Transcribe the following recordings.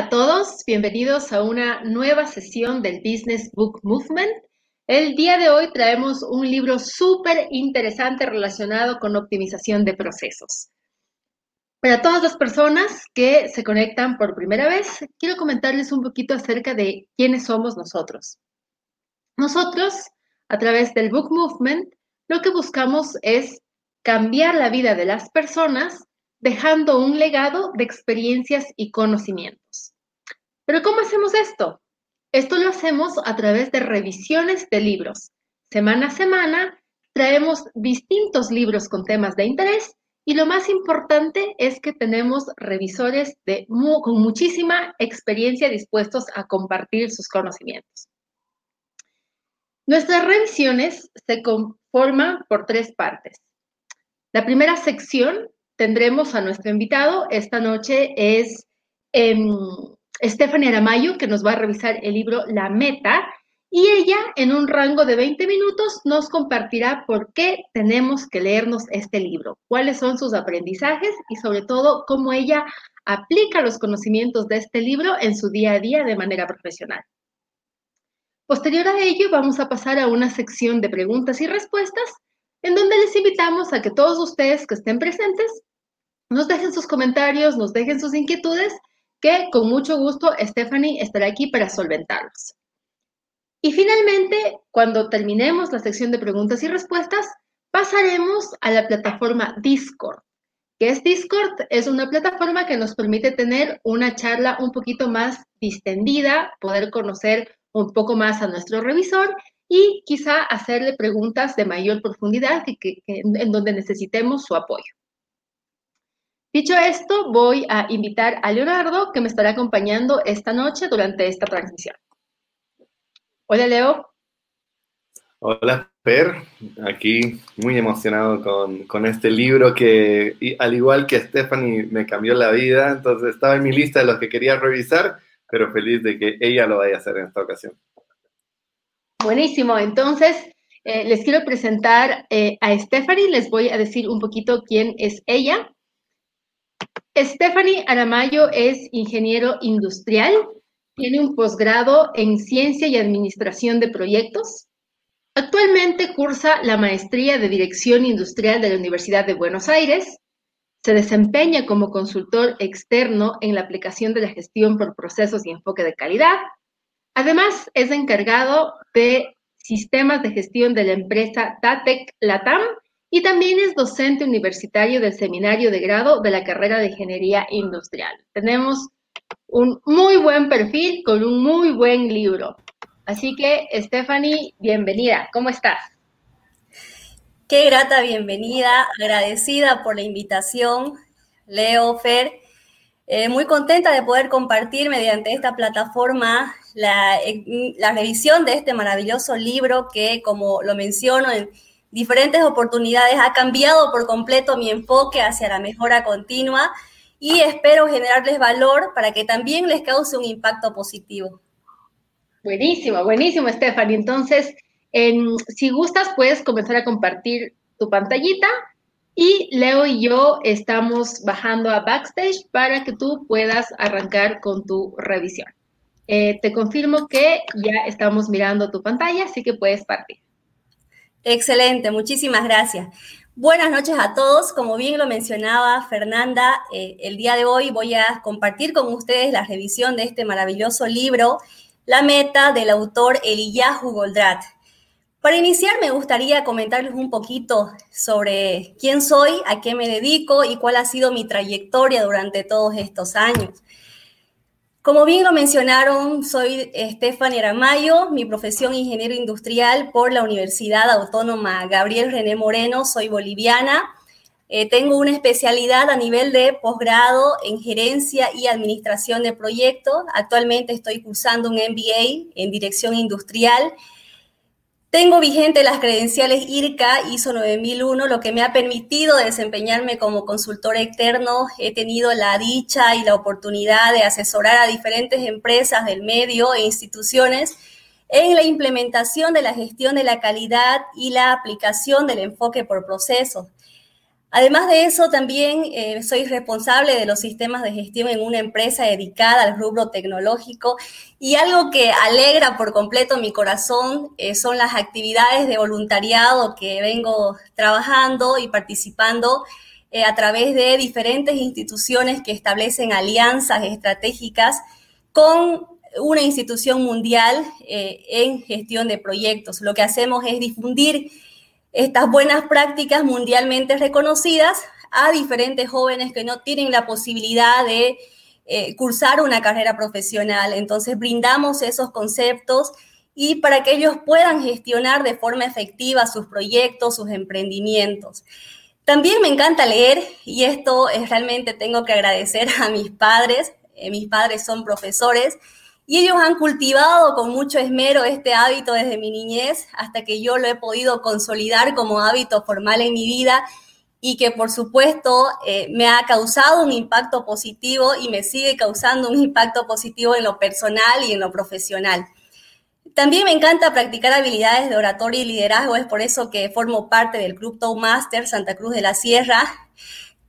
a todos, bienvenidos a una nueva sesión del Business Book Movement. El día de hoy traemos un libro súper interesante relacionado con optimización de procesos. Para todas las personas que se conectan por primera vez, quiero comentarles un poquito acerca de quiénes somos nosotros. Nosotros, a través del Book Movement, lo que buscamos es cambiar la vida de las personas dejando un legado de experiencias y conocimientos. Pero ¿cómo hacemos esto? Esto lo hacemos a través de revisiones de libros. Semana a semana traemos distintos libros con temas de interés y lo más importante es que tenemos revisores con muchísima experiencia dispuestos a compartir sus conocimientos. Nuestras revisiones se conforman por tres partes. La primera sección tendremos a nuestro invitado. Esta noche es eh, Stephanie Aramayo, que nos va a revisar el libro La Meta. Y ella, en un rango de 20 minutos, nos compartirá por qué tenemos que leernos este libro, cuáles son sus aprendizajes y sobre todo cómo ella aplica los conocimientos de este libro en su día a día de manera profesional. Posterior a ello, vamos a pasar a una sección de preguntas y respuestas en donde les invitamos a que todos ustedes que estén presentes nos dejen sus comentarios, nos dejen sus inquietudes, que con mucho gusto Stephanie estará aquí para solventarlos. Y finalmente, cuando terminemos la sección de preguntas y respuestas, pasaremos a la plataforma Discord. ¿Qué es Discord? Es una plataforma que nos permite tener una charla un poquito más distendida, poder conocer un poco más a nuestro revisor y quizá hacerle preguntas de mayor profundidad en donde necesitemos su apoyo. Dicho esto, voy a invitar a Leonardo, que me estará acompañando esta noche durante esta transmisión. Hola, Leo. Hola, Per. Aquí muy emocionado con, este libro que, al igual que Stephanie, me cambió la vida. Entonces estaba en mi lista de los que quería revisar, pero feliz de que ella lo vaya a hacer en esta ocasión. Buenísimo. Entonces, eh, les quiero presentar eh, a Stephanie. Les voy a decir un poquito quién es ella. Stephanie Aramayo es ingeniero industrial, tiene un posgrado en Ciencia y Administración de Proyectos. Actualmente cursa la maestría de Dirección Industrial de la Universidad de Buenos Aires. Se desempeña como consultor externo en la aplicación de la gestión por procesos y enfoque de calidad. Además, es encargado de sistemas de gestión de la empresa Datec Latam y también es docente universitario del seminario de grado de la carrera de Ingeniería Industrial. Tenemos un muy buen perfil con un muy buen libro. Así que, Stephanie, bienvenida. ¿Cómo estás? Qué grata bienvenida, agradecida por la invitación, Leo, Fer. Eh, muy contenta de poder compartir mediante esta plataforma la, la revisión de este maravilloso libro que, como lo menciono en diferentes oportunidades, ha cambiado por completo mi enfoque hacia la mejora continua y espero generarles valor para que también les cause un impacto positivo. Buenísimo, buenísimo, Stephanie. Entonces, si gustas, puedes comenzar a compartir tu pantallita y Leo y yo estamos bajando a backstage para que tú puedas arrancar con tu revisión. Eh, te confirmo que ya estamos mirando tu pantalla, así que puedes partir. Excelente, muchísimas gracias. Buenas noches a todos. Como bien lo mencionaba Fernanda, eh, el día de hoy voy a compartir con ustedes la revisión de este maravilloso libro, La Meta, del autor Eliyahu Goldrat. Para iniciar, me gustaría comentarles un poquito sobre quién soy, a qué me dedico y cuál ha sido mi trayectoria durante todos estos años. Como bien lo mencionaron, soy Stephanie Aramayo, mi profesión ingeniero industrial por la Universidad Autónoma Gabriel René Moreno, soy boliviana. Eh, tengo una especialidad a nivel de posgrado en gerencia y administración de proyectos. Actualmente estoy cursando un MBA en dirección industrial tengo vigente las credenciales IRCA ISO 9001, lo que me ha permitido desempeñarme como consultor externo. He tenido la dicha y la oportunidad de asesorar a diferentes empresas del medio e instituciones en la implementación de la gestión de la calidad y la aplicación del enfoque por procesos. Además de eso, también eh, soy responsable de los sistemas de gestión en una empresa dedicada al rubro tecnológico y algo que alegra por completo mi corazón eh, son las actividades de voluntariado que vengo trabajando y participando eh, a través de diferentes instituciones que establecen alianzas estratégicas con una institución mundial en gestión de proyectos. Lo que hacemos es difundir estas buenas prácticas mundialmente reconocidas a diferentes jóvenes que no tienen la posibilidad de eh, cursar una carrera profesional. Entonces brindamos esos conceptos y para que ellos puedan gestionar de forma efectiva sus proyectos, sus emprendimientos. También me encanta leer y esto es realmente tengo que agradecer a mis padres. Eh, mis padres son profesores y ellos han cultivado con mucho esmero este hábito desde mi niñez hasta que yo lo he podido consolidar como hábito formal en mi vida y que por supuesto eh, me ha causado un impacto positivo y me sigue causando un impacto positivo en lo personal y en lo profesional. También me encanta practicar habilidades de oratoria y liderazgo, es por eso que formo parte del Club Toastmaster Santa Cruz de la Sierra.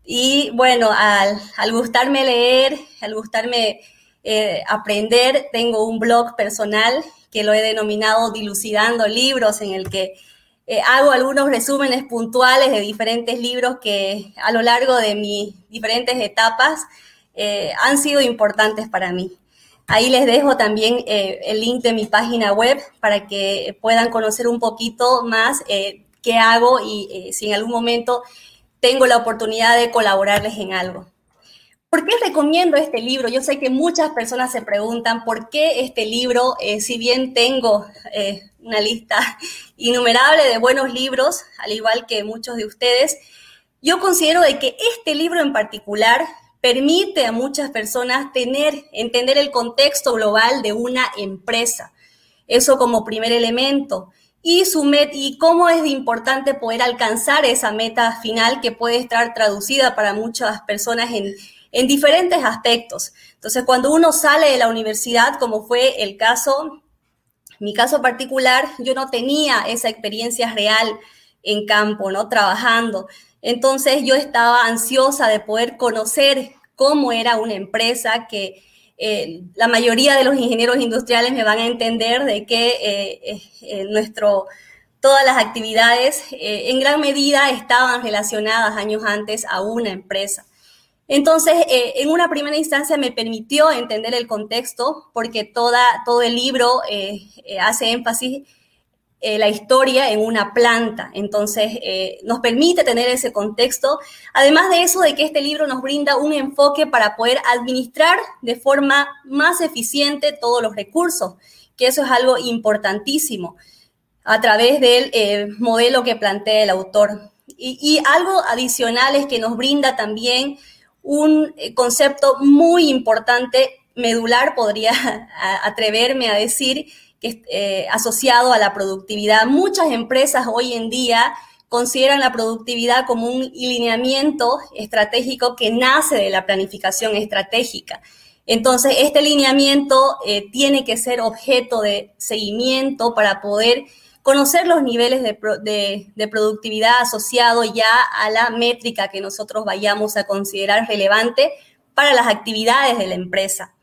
Y bueno, al gustarme leer, al gustarme eh, aprender. Tengo un blog personal que lo he denominado Dilucidando Libros, en el que eh, hago algunos resúmenes puntuales de diferentes libros que a lo largo de mis diferentes etapas eh, han sido importantes para mí. Ahí les dejo también el link de mi página web para que puedan conocer un poquito más qué hago y si en algún momento tengo la oportunidad de colaborarles en algo. ¿Por qué recomiendo este libro? Yo sé que muchas personas se preguntan por qué este libro, eh, si bien tengo eh, una lista innumerable de buenos libros, al igual que muchos de ustedes, yo considero de que este libro en particular permite a muchas personas tener, entender el contexto global de una empresa. Eso como primer elemento. Y, su y cómo es importante poder alcanzar esa meta final que puede estar traducida para muchas personas en, en diferentes aspectos. Entonces, cuando uno sale de la universidad, como fue el caso, mi caso particular, yo no tenía esa experiencia real en campo, ¿no? Trabajando. Entonces, yo estaba ansiosa de poder conocer cómo era una empresa que eh, la mayoría de los ingenieros industriales me van a entender de que eh, eh, nuestro, todas las actividades en gran medida estaban relacionadas años antes a una empresa. Entonces, eh, en una primera instancia me permitió entender el contexto, porque toda, todo el libro eh, eh, hace énfasis en la historia en una planta. Entonces, nos permite tener ese contexto. Además de eso, de que este libro nos brinda un enfoque para poder administrar de forma más eficiente todos los recursos, que eso es algo importantísimo a través del modelo que plantea el autor. Y algo adicional es que nos brinda también un eh, concepto muy importante, medular, podría atreverme a decir, que eh, asociado a la productividad. Muchas empresas hoy en día consideran la productividad como un lineamiento estratégico que nace de la planificación estratégica. Entonces, este lineamiento eh, tiene que ser objeto de seguimiento para poder conocer los niveles de, productividad asociado ya a la métrica que nosotros vayamos a considerar relevante para las actividades de la empresa.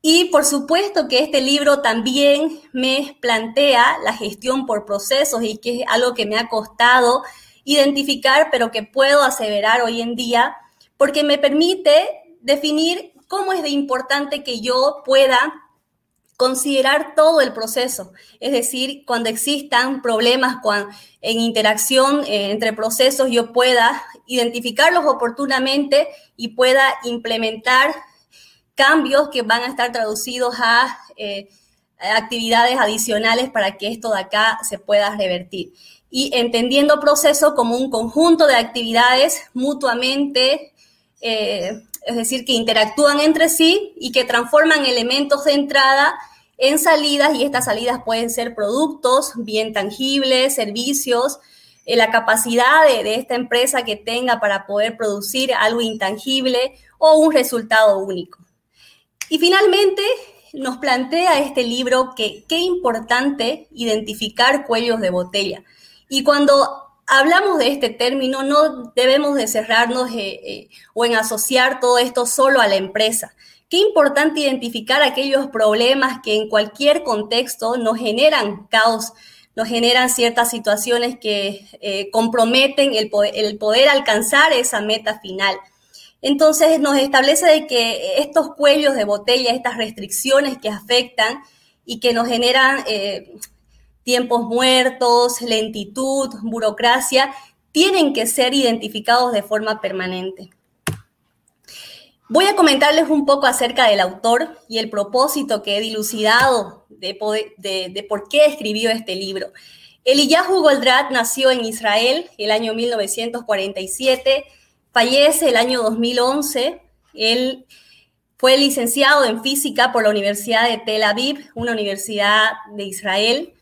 Y por supuesto que este libro también me plantea la gestión por procesos y que es algo que me ha costado identificar, pero que puedo aseverar hoy en día, porque me permite definir cómo es de importante que yo pueda considerar todo el proceso, es decir, cuando existan problemas en interacción eh, entre procesos, yo pueda identificarlos oportunamente y pueda implementar cambios que van a estar traducidos a eh, actividades adicionales para que esto de acá se pueda revertir. Y entendiendo proceso como un conjunto de actividades mutuamente eh, es decir, que interactúan entre sí y que transforman elementos de entrada en salidas y estas salidas pueden ser productos bien tangibles, servicios, eh, la capacidad de, esta empresa que tenga para poder producir algo intangible o un resultado único. Y finalmente nos plantea este libro que qué importante identificar cuellos de botella. Y cuando hablamos de este término, no debemos de cerrarnos eh, eh, o en asociar todo esto solo a la empresa. Qué importante identificar aquellos problemas que en cualquier contexto nos generan caos, nos generan ciertas situaciones que eh, comprometen el poder, alcanzar esa meta final. Entonces nos establece de que estos cuellos de botella, estas restricciones que afectan y que nos generan tiempos muertos, lentitud, burocracia, tienen que ser identificados de forma permanente. Voy a comentarles un poco acerca del autor y el propósito que he dilucidado de, por qué escribió este libro. Eliyahu Goldratt nació en Israel el año 1947, fallece el año 2011. Él fue licenciado en física por la Universidad de Tel Aviv, una universidad de Israel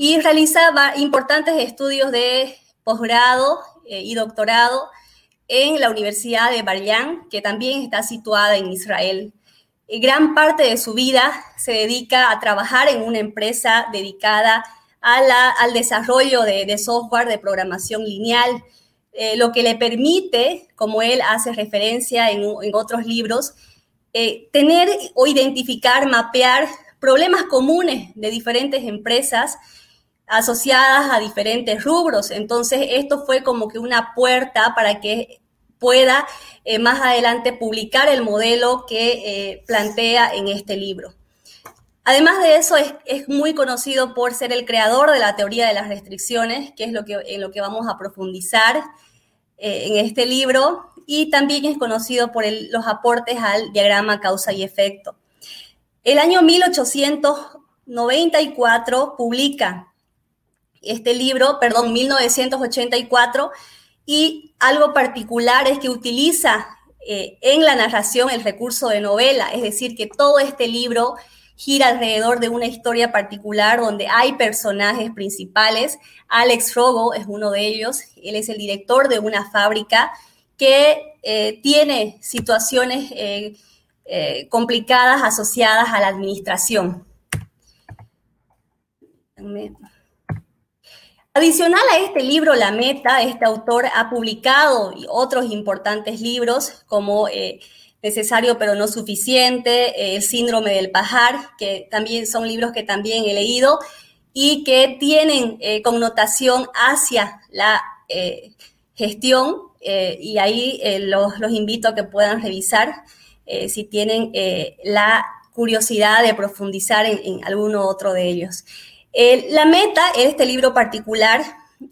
y realizaba importantes estudios de posgrado eh, y doctorado en la Universidad de Bar-Ilan, que también está situada en Israel. gran parte de su vida se dedica a trabajar en una empresa dedicada a al desarrollo de, software de programación lineal, eh, lo que le permite, como él hace referencia en, otros libros, eh, tener o identificar, mapear problemas comunes de diferentes empresas asociadas a diferentes rubros. Entonces, esto fue como que una puerta para que pueda eh, más adelante publicar el modelo que eh, plantea en este libro. Además de eso, es, muy conocido por ser el creador de la teoría de las restricciones, que es lo que, en lo que vamos a profundizar eh, en este libro, y también es conocido por los aportes al diagrama causa y efecto. El año 1894 publica este libro, perdón, 1984, y algo particular es que utiliza eh, en la narración el recurso de novela, es decir, que todo este libro gira alrededor de una historia particular donde hay personajes principales. Alex Rogo es uno de ellos, él es el director de una fábrica que eh, tiene situaciones eh, complicadas asociadas a la administración. Adicional a este libro, La Meta, este autor ha publicado otros importantes libros como eh, Necesario pero no suficiente, eh, El síndrome del pajar, que también son libros que también he leído y que tienen eh, connotación hacia la gestión y ahí los, invito a que puedan revisar si tienen la curiosidad de profundizar en, en alguno otro de ellos. Eh, la meta en este libro particular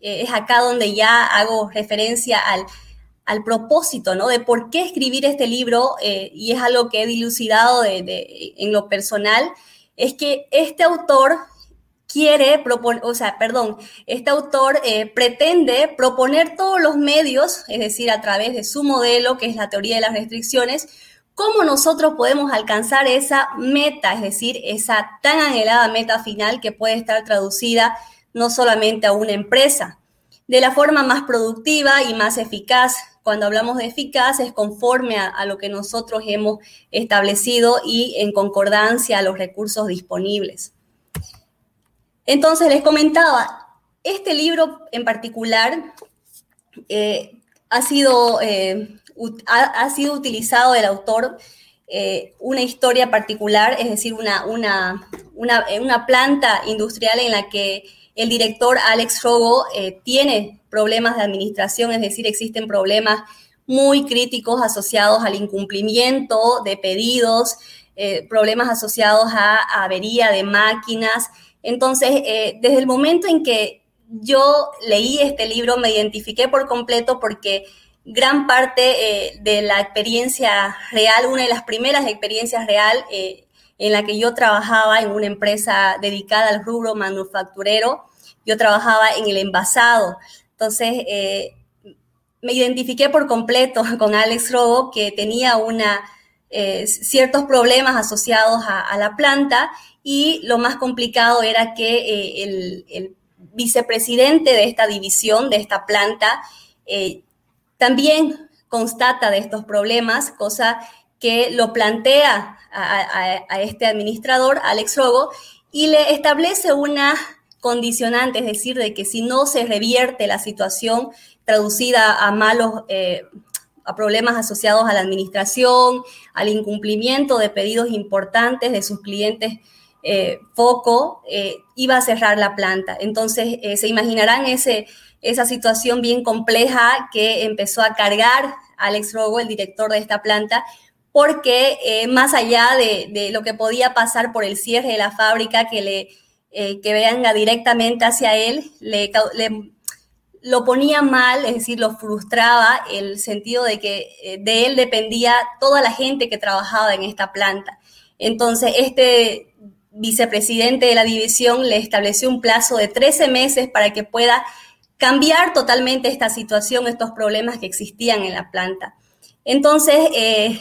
eh, es acá donde ya hago referencia al, propósito, ¿no? De por qué escribir este libro, eh, y es algo que he dilucidado en lo personal, es que este autor quiere proponer, o sea, perdón, este autor pretende proponer todos los medios, es decir, a través de su modelo, que es la teoría de las restricciones, cómo nosotros podemos alcanzar esa meta, es decir, esa tan anhelada meta final que puede estar traducida no solamente a una empresa, de la forma más productiva y más eficaz. Cuando hablamos de eficaz es conforme a, lo que nosotros hemos establecido y en concordancia a los recursos disponibles. Entonces les comentaba, este libro en particular eh, ha sido eh, ha, sido utilizado del autor eh, una historia particular, es decir, una, una, una, planta industrial en la que el director Alex Rogo eh, tiene problemas de administración, es decir, existen problemas muy críticos asociados al incumplimiento de pedidos, eh, problemas asociados a, avería de máquinas. Entonces, desde el momento en que yo leí este libro, me identifiqué por completo porque gran parte eh, de la experiencia real, una de las primeras experiencias real eh, en la que yo trabajaba en una empresa dedicada al rubro manufacturero, yo trabajaba en el envasado. Entonces, eh, me identifiqué por completo con Alex Robo, que tenía una, ciertos problemas asociados a, la planta y lo más complicado era que el, el, vicepresidente de esta división, de esta planta, también constata de estos problemas, cosa que lo plantea a, este administrador, Alex Rogo, y le establece una condicionante, es decir, de que si no se revierte la situación traducida a malos, eh, a problemas asociados a la administración, al incumplimiento de pedidos importantes de sus clientes eh, foco, eh, iba a cerrar la planta. Entonces, se imaginarán ese, esa situación bien compleja que empezó a cargar Alex Rogo, el director de esta planta, porque más allá de, lo que podía pasar por el cierre de la fábrica que le que venga directamente hacia él, le, le lo ponía mal, es decir, lo frustraba el sentido de que eh, de él dependía toda la gente que trabajaba en esta planta. Entonces, este vicepresidente de la división le estableció un plazo de 13 meses para que pueda cambiar totalmente esta situación, estos problemas que existían en la planta. Entonces, eh,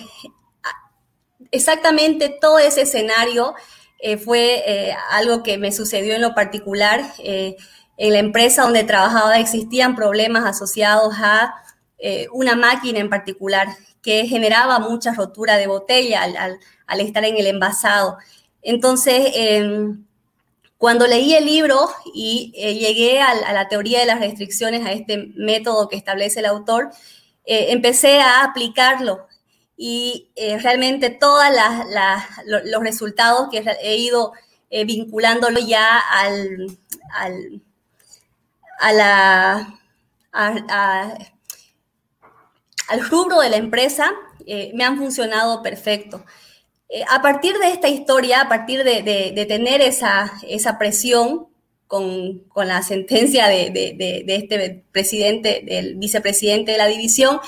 exactamente todo ese escenario eh, fue algo que me sucedió en lo particular en la empresa donde trabajaba existían problemas asociados a eh, una máquina en particular que generaba mucha rotura de botella al, estar en el envasado. Entonces, em, cuando leí el libro y eh, llegué a, la teoría de las restricciones, a este método que establece el autor, eh, empecé a aplicarlo y realmente todos los resultados que he ido vinculándolo ya al, a la, al rubro de la empresa eh, me han funcionado perfecto. Eh, a partir de esta historia, a partir de, tener esa, esa presión con, la sentencia de, de, este presidente, del vicepresidente de la división,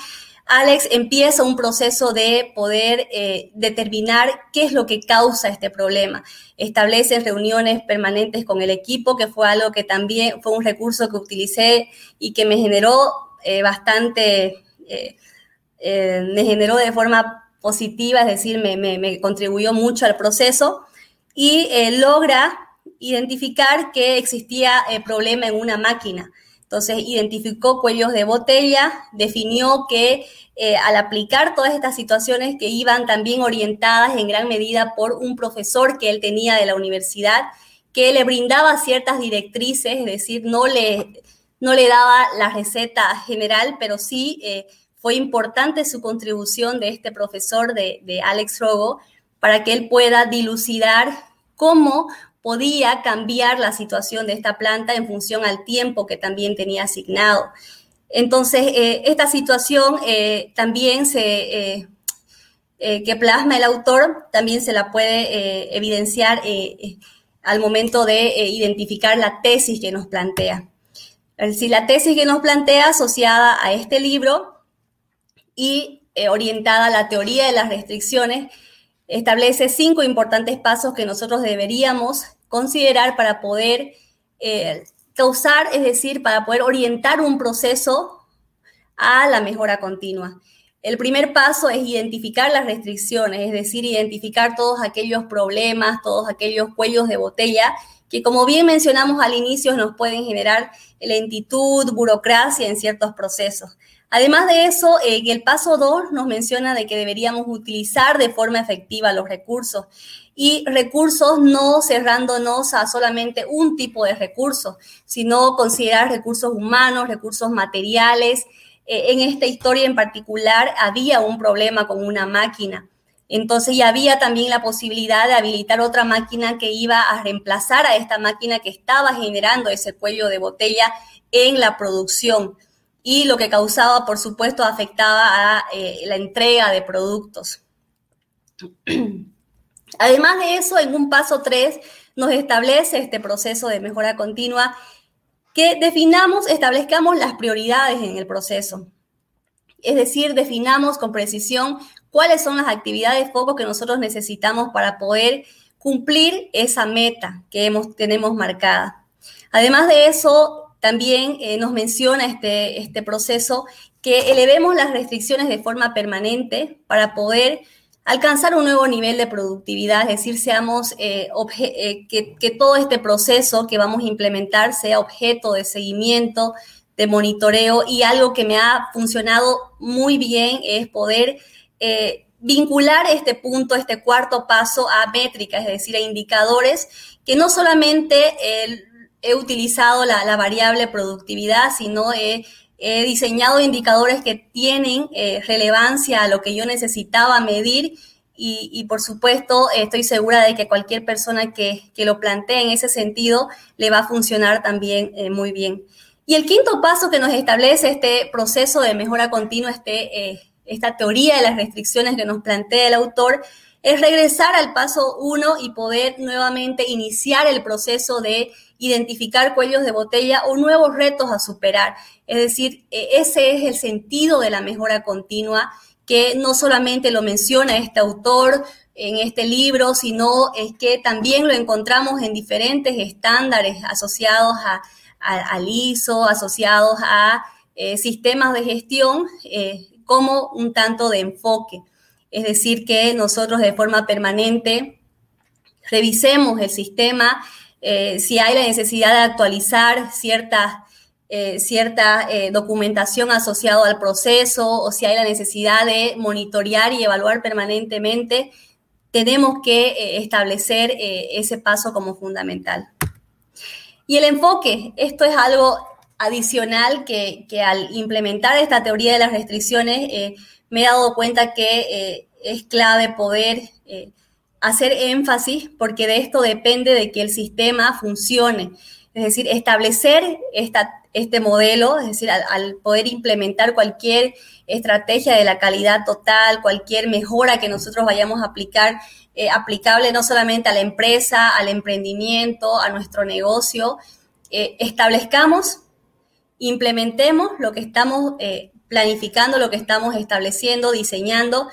Alex empieza un proceso de poder eh, determinar qué es lo que causa este problema. Establece reuniones permanentes con el equipo, que fue algo que también fue un recurso que utilicé y que me generó eh, bastante, me generó de forma positiva, es decir, me, contribuyó mucho al proceso y logra identificar que existía problema en una máquina. Entonces identificó cuellos de botella, definió que eh, al aplicar todas estas situaciones que iban también orientadas en gran medida por un profesor que él tenía de la universidad, que le brindaba ciertas directrices, es decir, no le, no le daba la receta general, pero sí eh, fue importante su contribución de este profesor de, de Alex Rogo para que él pueda dilucidar cómo podía cambiar la situación de esta planta en función al tiempo que también tenía asignado. Entonces, eh, esta situación eh, también se, eh, que plasma el autor, también se la puede evidenciar al momento de identificar la tesis que nos plantea. Es decir, la tesis que nos plantea asociada a este libro y orientada a la teoría de las restricciones, establece cinco importantes pasos que nosotros deberíamos considerar para poder eh, causar, es decir, para poder orientar un proceso a la mejora continua. El primer paso es identificar las restricciones, es decir, identificar todos aquellos problemas, todos aquellos cuellos de botella que, como bien mencionamos al inicio, nos pueden generar lentitud, burocracia en ciertos procesos. Además de eso, en el paso 2 nos menciona de que deberíamos utilizar de forma efectiva los recursos y recursos no cerrándonos a solamente un tipo de recursos, sino considerar recursos humanos, recursos materiales. Eh, en esta historia en particular había un problema con una máquina. Entonces ya había también la posibilidad de habilitar otra máquina que iba a reemplazar a esta máquina que estaba generando ese cuello de botella en la producción y lo que causaba, por supuesto, afectaba a eh, la entrega de productos. Además de eso, en un paso 3 nos establece este proceso de mejora continua que definamos, establezcamos las prioridades en el proceso. Es decir, definamos con precisión cuáles son las actividades foco que nosotros necesitamos para poder cumplir esa meta que hemos, tenemos marcada. Además de eso, también eh, nos menciona este, este proceso que elevemos las restricciones de forma permanente para poder alcanzar un nuevo nivel de productividad, es decir, seamos eh, eh, que, que, todo este proceso que vamos a implementar sea objeto de seguimiento, de monitoreo y algo que me ha funcionado muy bien es poder vincular este punto, este cuarto paso a métricas, es decir, a indicadores que no solamente he utilizado la, variable productividad, sino he, diseñado indicadores que tienen eh, relevancia a lo que yo necesitaba medir y, por supuesto estoy segura de que cualquier persona que, lo plantee en ese sentido le va a funcionar también eh, muy bien. Y el quinto paso que nos establece este proceso de mejora continua, este, eh, esta teoría de las restricciones que nos plantea el autor, es regresar al paso uno y poder nuevamente iniciar el proceso de identificar cuellos de botella o nuevos retos a superar. Es decir, e, ese es el sentido de la mejora continua que no solamente lo menciona este autor en este libro, sino es que también lo encontramos en diferentes estándares asociados a, al ISO, asociados a eh, sistemas de gestión, eh, como un tanto de enfoque. Es decir, que nosotros de forma permanente revisemos el sistema, eh, si hay la necesidad de actualizar ciertas eh, cierta eh, documentación asociada al proceso o si hay la necesidad de monitorear y evaluar permanentemente, tenemos que establecer ese paso como fundamental. Y el enfoque, esto es algo adicional que, que al implementar esta teoría de las restricciones me he dado cuenta que es clave poder hacer énfasis porque de esto depende de que el sistema funcione. Es decir, establecer esta este modelo, es decir, al, poder implementar cualquier estrategia de la calidad total, cualquier mejora que nosotros vayamos a aplicar, eh, aplicable no solamente a la empresa, al emprendimiento, a nuestro negocio, eh, establezcamos, implementemos lo que estamos eh, planificando, lo que estamos estableciendo, diseñando,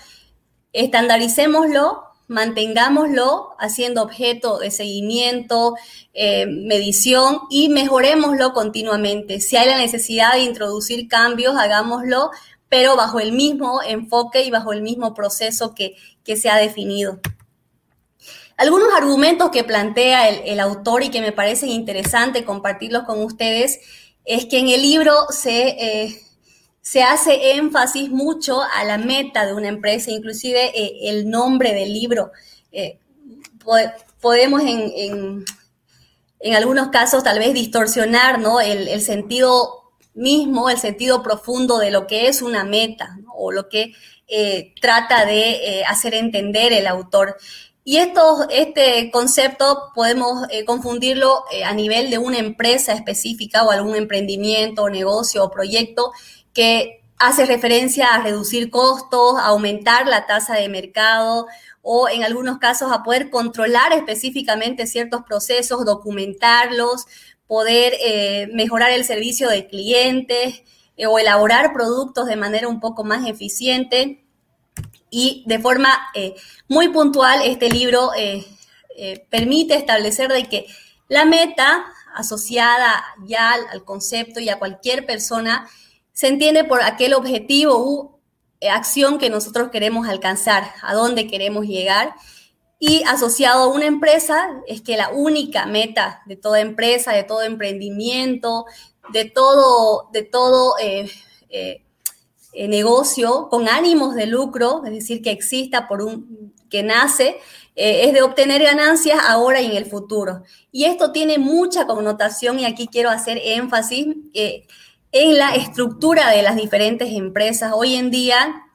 estandaricémoslo mantengámoslo haciendo objeto de seguimiento, eh, medición y mejorémoslo continuamente. Si hay la necesidad de introducir cambios, hagámoslo, pero bajo el mismo enfoque y bajo el mismo proceso que, se ha definido. Algunos argumentos que plantea el, autor y que me parecen interesantes compartirlos con ustedes es que en el libro se eh, se hace énfasis mucho a la meta de una empresa, inclusive eh, el nombre del libro. Eh, podemos en, algunos casos tal vez distorsionar ¿no? el, sentido mismo, el sentido profundo de lo que es una meta o lo que eh, trata de hacer entender el autor. Y esto, este concepto podemos confundirlo a nivel de una empresa específica o algún emprendimiento, negocio o proyecto que hace referencia a reducir costos, a aumentar la tasa de mercado o en algunos casos a poder controlar específicamente ciertos procesos, documentarlos, poder eh, mejorar el servicio de clientes eh, o elaborar productos de manera un poco más eficiente. Y de forma eh, muy puntual, este libro permite establecer de que la meta asociada ya al concepto y a cualquier persona se entiende por aquel objetivo u eh, acción que nosotros queremos alcanzar, a dónde queremos llegar. Y asociado a una empresa es que la única meta de toda empresa, de todo emprendimiento, de todo, de todo eh, eh, negocio con ánimos de lucro, es decir, que exista por un, que nace, es de obtener ganancias ahora y en el futuro. Y esto tiene mucha connotación y aquí quiero hacer énfasis en la estructura de las diferentes empresas. Hoy en día,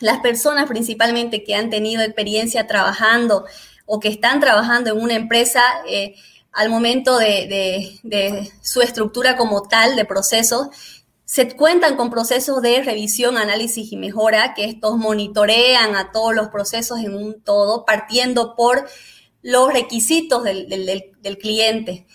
las personas principalmente que han tenido experiencia trabajando o que están trabajando en una empresa, eh, al momento de, su estructura como tal de procesos, se cuentan con procesos de revisión, análisis y mejora, que estos monitorean a todos los procesos en un todo, partiendo por los requisitos del cliente.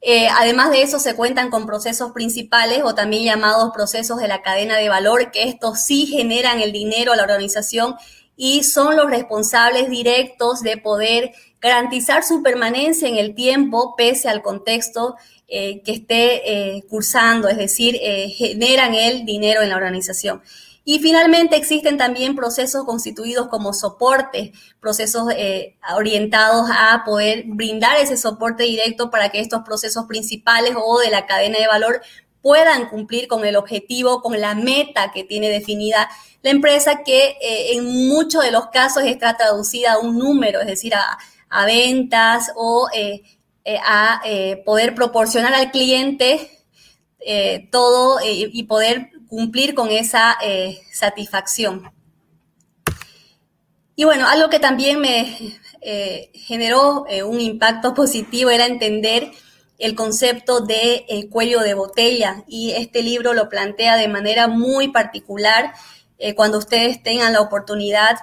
Eh, además de eso, se cuentan con procesos principales o también llamados procesos de la cadena de valor, que estos sí generan el dinero a la organización y son los responsables directos de poder garantizar su permanencia en el tiempo pese al contexto eh, que esté eh, cursando, es decir, generan el dinero en la organización. Y finalmente existen también procesos constituidos como soporte, procesos eh, orientados a poder brindar ese soporte directo para que estos procesos principales o de la cadena de valor puedan cumplir con el objetivo, con la meta que tiene definida la empresa, que eh, en muchos de los casos está traducida a un número, es decir, a, ventas o eh, a poder proporcionar al cliente todo y poder cumplir con esa satisfacción. Y bueno, algo que también me generó un impacto positivo era entender el concepto de el cuello de botella y este libro lo plantea de manera muy particular. Eh, cuando ustedes tengan la oportunidad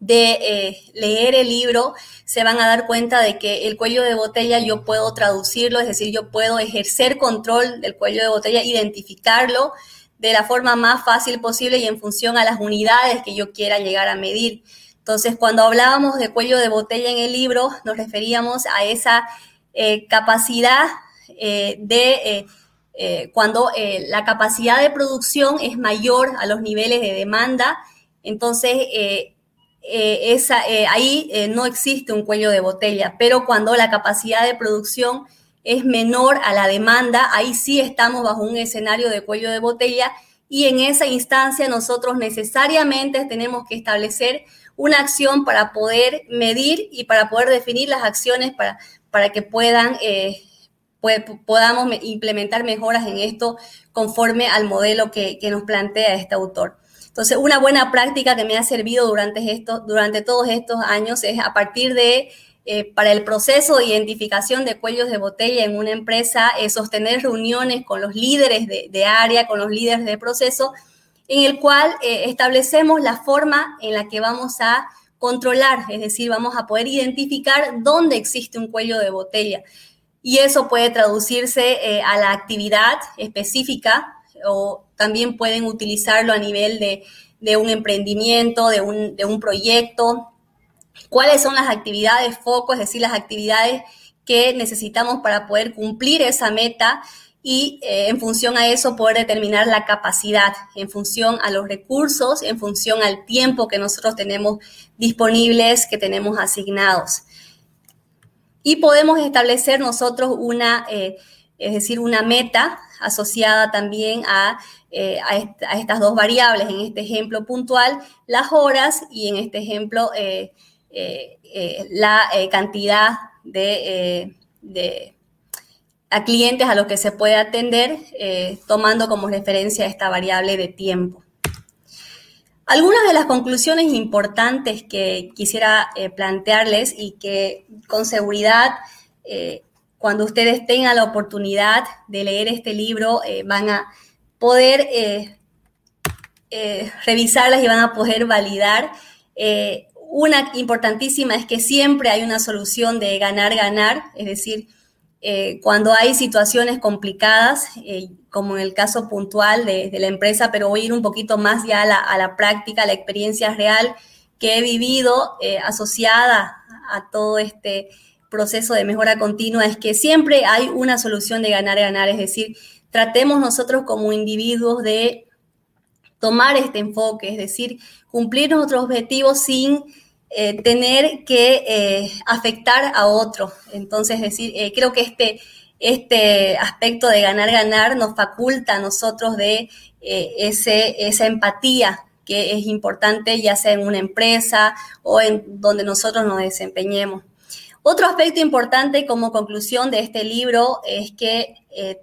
de eh, leer el libro, se van a dar cuenta de que el cuello de botella yo puedo traducirlo, es decir, yo puedo ejercer control del cuello de botella, identificarlo de la forma más fácil posible y en función a las unidades que yo quiera llegar a medir. Entonces, cuando hablábamos de cuello de botella en el libro, nos referíamos a esa eh, capacidad eh, de cuando la capacidad de producción es mayor a los niveles de demanda, entonces esa, ahí no existe un cuello de botella, pero cuando la capacidad de producción es menor a la demanda, ahí sí estamos bajo un escenario de cuello de botella y en esa instancia nosotros necesariamente tenemos que establecer una acción para poder medir y para poder definir las acciones para, para que puedan, eh, podamos implementar mejoras en esto conforme al modelo que, nos plantea este autor. Entonces, una buena práctica que me ha servido durante, esto, durante todos estos años es a partir de, eh, para el proceso de identificación de cuellos de botella en una empresa, sostener reuniones con los líderes de, área, con los líderes de proceso, en el cual eh, establecemos la forma en la que vamos a controlar, es decir, vamos a poder identificar dónde existe un cuello de botella. Y eso puede traducirse eh, a la actividad específica o también pueden utilizarlo a nivel de, un emprendimiento, de un, proyecto. ¿Cuáles son las actividades foco, es decir, las actividades que necesitamos para poder cumplir esa meta y eh, en función a eso poder determinar la capacidad, en función a los recursos, en función al tiempo que nosotros tenemos disponibles, que tenemos asignados. Y podemos establecer nosotros una, eh, es decir, una meta asociada también a, eh, a, estas dos variables, en este ejemplo puntual, las horas y en este ejemplo la cantidad de a clientes a los que se puede atender eh, tomando como referencia esta variable de tiempo. Algunas de las conclusiones importantes que quisiera eh, plantearles y que con seguridad eh, cuando ustedes tengan la oportunidad de leer este libro van a poder revisarlas y van a poder validar. una importantísima es que siempre hay una solución de ganar-ganar, es decir, eh, cuando hay situaciones complicadas, eh, como en el caso puntual de, la empresa, pero voy a ir un poquito más ya a la, práctica, a la experiencia real que he vivido eh, asociada a todo este proceso de mejora continua, es que siempre hay una solución de ganar-ganar, es decir, tratemos nosotros como individuos de tomar este enfoque, es decir, cumplir nuestros objetivos sin eh, tener que eh, afectar a otro. Entonces, es decir, eh, creo que este, este aspecto de ganar-ganar nos faculta a nosotros de ese, esa empatía que es importante, ya sea en una empresa o en donde nosotros nos desempeñemos. Otro aspecto importante como conclusión de este libro es que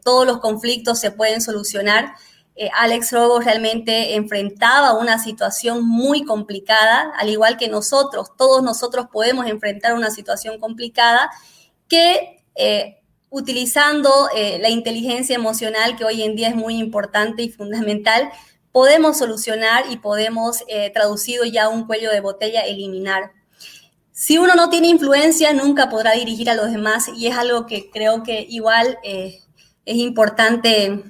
todos los conflictos se pueden solucionar eh, Alex Robo realmente enfrentaba una situación muy complicada, al igual que nosotros, todos nosotros podemos enfrentar una situación complicada que eh, utilizando eh, la inteligencia emocional, que hoy en día es muy importante y fundamental, podemos solucionar y podemos, traducido ya un cuello de botella, eliminar. Si uno no tiene influencia, nunca podrá dirigir a los demás y es algo que creo que igual es importante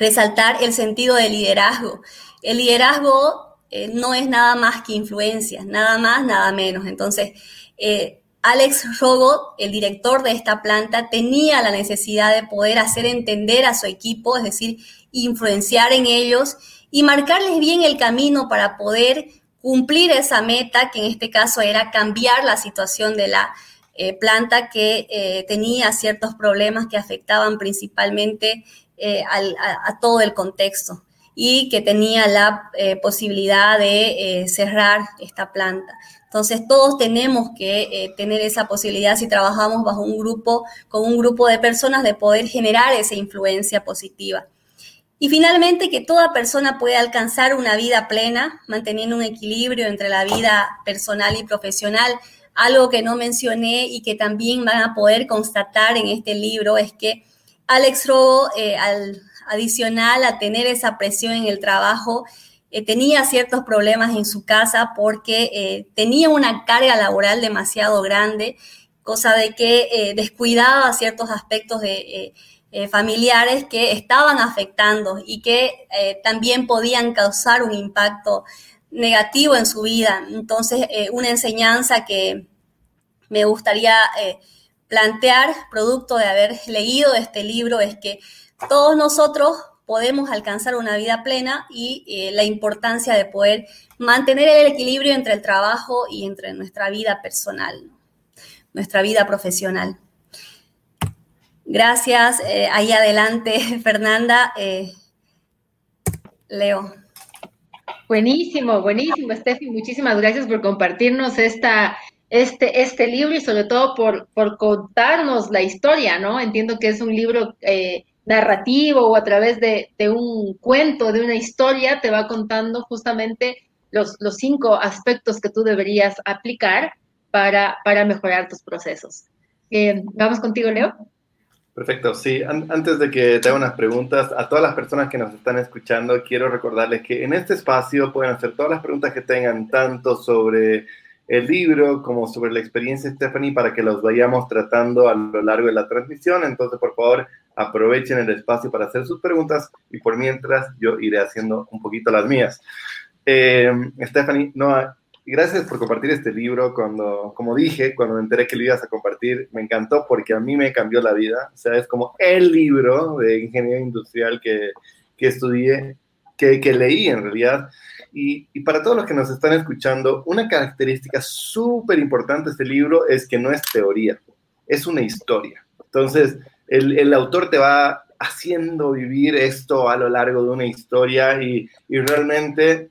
resaltar el sentido de liderazgo. El liderazgo eh, no es nada más que influencia, nada más, nada menos. Entonces, eh, Alex Rogo, el director de esta planta, tenía la necesidad de poder hacer entender a su equipo, es decir, influenciar en ellos y marcarles bien el camino para poder cumplir esa meta, que en este caso era cambiar la situación de la eh, planta que tenía ciertos problemas que afectaban principalmente eh, a, todo el contexto. y que tenía la eh, posibilidad de eh, cerrar esta planta. Entonces todos tenemos que eh, tener esa posibilidad si trabajamos bajo un grupo, con un grupo de personas, de poder generar esa influencia positiva. Y finalmente, que toda persona pueda alcanzar una vida plena, manteniendo un equilibrio entre la vida personal y profesional. Algo que no mencioné y que también van a poder constatar en este libro es que Alex Rogo, al adicional a tener esa presión en el trabajo, eh, tenía ciertos problemas en su casa porque eh, tenía una carga laboral demasiado grande, cosa de que eh, descuidaba ciertos aspectos de, familiares que estaban afectando y que también podían causar un impacto negativo en su vida. Entonces, una enseñanza que me gustaría plantear, producto de haber leído este libro, es que todos nosotros podemos alcanzar una vida plena y eh, la importancia de poder mantener el equilibrio entre el trabajo y entre nuestra vida personal, nuestra vida profesional. Gracias. Eh, ahí adelante, Fernanda. Eh, Leo. Buenísimo, buenísimo, Steffi. Muchísimas gracias por compartirnos esta, este, este libro y sobre todo por, por contarnos la historia, ¿no? Entiendo que es un libro narrativo o a través de, un cuento, de una historia, te va contando justamente los, los cinco aspectos que tú deberías aplicar para, para mejorar tus procesos. Eh, Vamos contigo, Leo. Perfecto, sí. antes de que te haga unas preguntas, a todas las personas que nos están escuchando, quiero recordarles que en este espacio pueden hacer todas las preguntas que tengan, tanto sobre el libro como sobre la experiencia Stephanie para que los vayamos tratando a lo largo de la transmisión. Entonces, por favor, aprovechen el espacio para hacer sus preguntas y por mientras yo iré haciendo un poquito las mías. Eh, Stephanie, no, gracias por compartir este libro. Cuando, como dije, cuando me enteré que lo ibas a compartir, me encantó porque a mí me cambió la vida. O sea, es como el libro de ingeniería industrial que, que estudié, que, que leí en realidad. Y, y, para todos los que nos están escuchando, una característica súper importante de este libro es que no es teoría, es una historia. Entonces, el, el, autor te va haciendo vivir esto a lo largo de una historia y, y realmente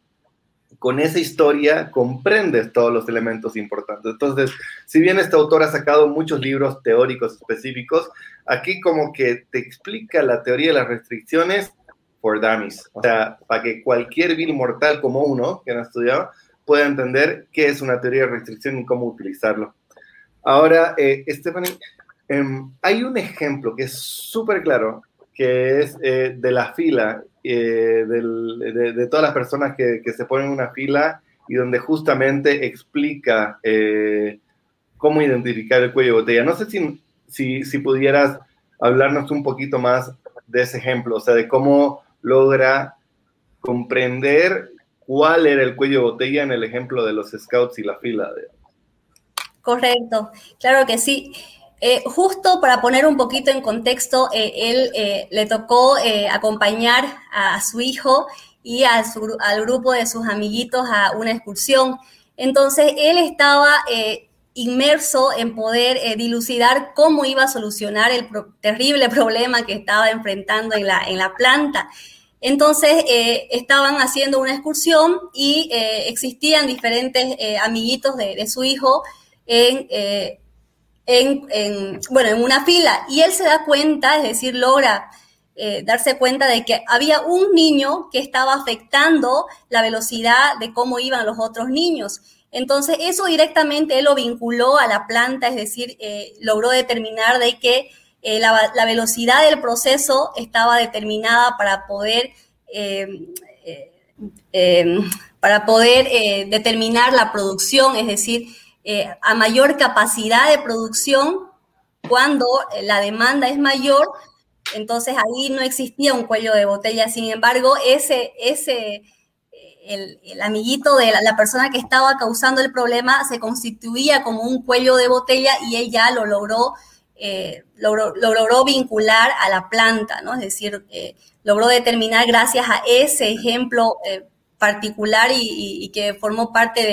con esa historia comprendes todos los elementos importantes. Entonces, si bien este autor ha sacado muchos libros teóricos específicos, aquí como que te explica la teoría de las restricciones for dummies. O sea, para que cualquier vil mortal como uno que no ha estudiado pueda entender qué es una teoría de restricción y cómo utilizarlo. Ahora, eh, Stephanie, em, hay un ejemplo que es súper claro, que es eh, de la fila, eh, de, todas las personas que, se ponen en una fila y donde justamente explica eh, cómo identificar el cuello de botella. No sé si, si, si pudieras hablarnos un poquito más de ese ejemplo, o sea, de cómo logra comprender cuál era el cuello de botella en el ejemplo de los scouts y la fila. Correcto, claro que sí. Eh, justo para poner un poquito en contexto, eh, él eh, le tocó acompañar a, su hijo y al grupo de sus amiguitos a una excursión. Entonces, él estaba inmerso en poder dilucidar cómo iba a solucionar el terrible problema que estaba enfrentando en la, planta. Entonces estaban haciendo una excursión y existían diferentes amiguitos de, su hijo en, en, bueno, en una fila y él se da cuenta, es decir, logra darse cuenta de que había un niño que estaba afectando la velocidad de cómo iban los otros niños. Entonces, eso directamente él lo vinculó a la planta, es decir, eh, logró determinar de que eh, la, velocidad del proceso estaba determinada para poder, eh, para poder determinar la producción, es decir, a mayor capacidad de producción, cuando la demanda es mayor, entonces ahí no existía un cuello de botella. Sin embargo, ese, ese el, amiguito de la, persona que estaba causando el problema se constituía como un cuello de botella y él ya lo logró, eh, logró, vincular a la planta, ¿no? Es decir, eh, logró determinar gracias a ese ejemplo eh, particular y, que formó parte